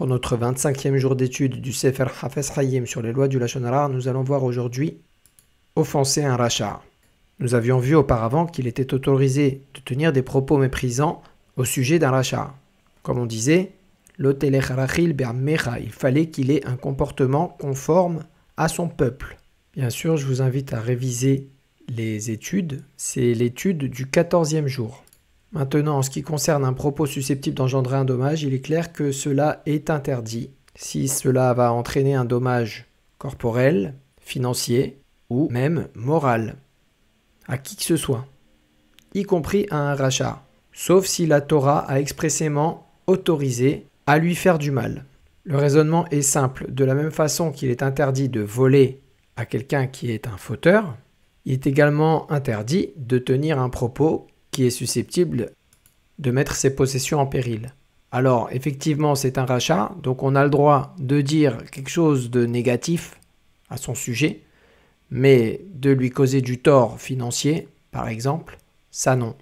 Pour notre 25e jour d'étude du Sefer Hafez Hayim sur les lois du Lachon nous allons voir aujourd'hui offenser un rachat. Nous avions vu auparavant qu'il était autorisé de tenir des propos méprisants au sujet d'un rachat. Comme on disait, il fallait qu'il ait un comportement conforme à son peuple. Bien sûr, je vous invite à réviser les études. C'est l'étude du 14e jour. Maintenant, en ce qui concerne un propos susceptible d'engendrer un dommage, il est clair que cela est interdit si cela va entraîner un dommage corporel, financier ou même moral à qui que ce soit, y compris à un rachat, sauf si la Torah a expressément autorisé à lui faire du mal. Le raisonnement est simple. De la même façon qu'il est interdit de voler à quelqu'un qui est un fauteur, il est également interdit de tenir un propos est susceptible de mettre ses possessions en péril. Alors, effectivement, c'est un rachat, donc on a le droit de dire quelque chose de négatif à son sujet, mais de lui causer du tort financier, par exemple, ça non.